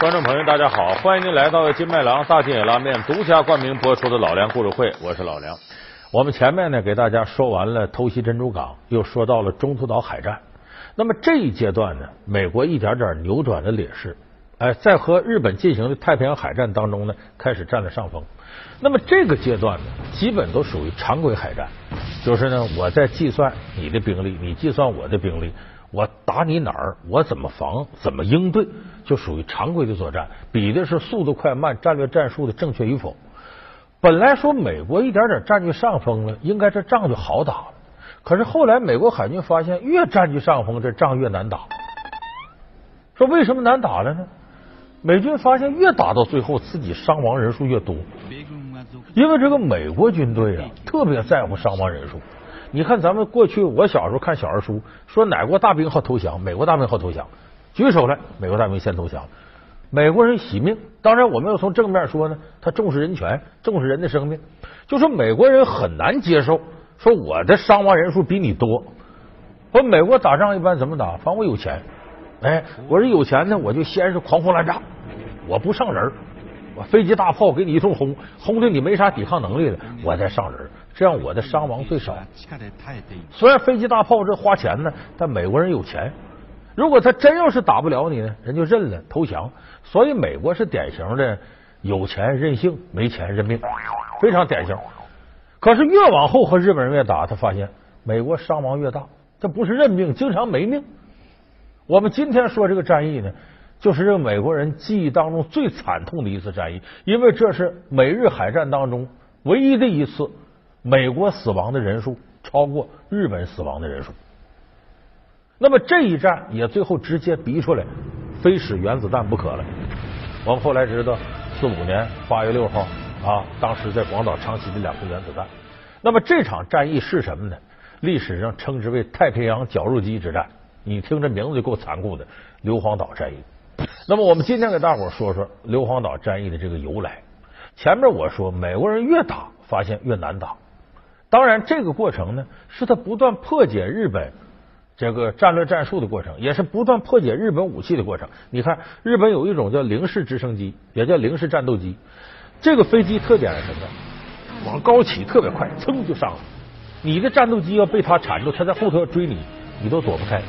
观众朋友，大家好，欢迎您来到金麦郎大金野拉面独家冠名播出的《老梁故事会》，我是老梁。我们前面呢给大家说完了偷袭珍珠港，又说到了中途岛海战。那么这一阶段呢，美国一点点扭转了劣势，哎，在和日本进行的太平洋海战当中呢，开始占了上风。那么这个阶段呢，基本都属于常规海战，就是呢，我在计算你的兵力，你计算我的兵力。我打你哪儿？我怎么防？怎么应对？就属于常规的作战，比的是速度快慢、战略战术的正确与否。本来说美国一点点占据上风了，应该这仗就好打了。可是后来美国海军发现，越占据上风，这仗越难打。说为什么难打了呢？美军发现越打到最后，自己伤亡人数越多。因为这个美国军队啊，特别在乎伤亡人数。你看，咱们过去我小时候看小人书，说哪国大兵好投降，美国大兵好投降，举手来，美国大兵先投降。美国人惜命，当然我们要从正面说呢，他重视人权，重视人的生命。就说美国人很难接受，说我的伤亡人数比你多。我美国打仗一般怎么打？反正我有钱，哎，我是有钱呢，我就先是狂轰滥炸，我不上人，我飞机大炮给你一通轰，轰的你没啥抵抗能力了，我再上人。这样我的伤亡最少。虽然飞机大炮这花钱呢，但美国人有钱。如果他真要是打不了你呢，人就认了投降。所以美国是典型的有钱任性，没钱认命，非常典型。可是越往后和日本人越打，他发现美国伤亡越大，这不是认命，经常没命。我们今天说这个战役呢，就是这个美国人记忆当中最惨痛的一次战役，因为这是美日海战当中唯一的一次。美国死亡的人数超过日本死亡的人数，那么这一战也最后直接逼出来，非使原子弹不可了。我们后来知道，四五年八月六号啊，当时在广岛长崎的两颗原子弹。那么这场战役是什么呢？历史上称之为太平洋绞肉机之战。你听这名字就够残酷的，硫磺岛战役。那么我们今天给大伙说说硫磺岛战役的这个由来。前面我说，美国人越打发现越难打。当然，这个过程呢，是他不断破解日本这个战略战术的过程，也是不断破解日本武器的过程。你看，日本有一种叫零式直升机，也叫零式战斗机。这个飞机特点是什么？往高起特别快，噌就上了。你的战斗机要被它缠住，它在后头要追你，你都躲不开。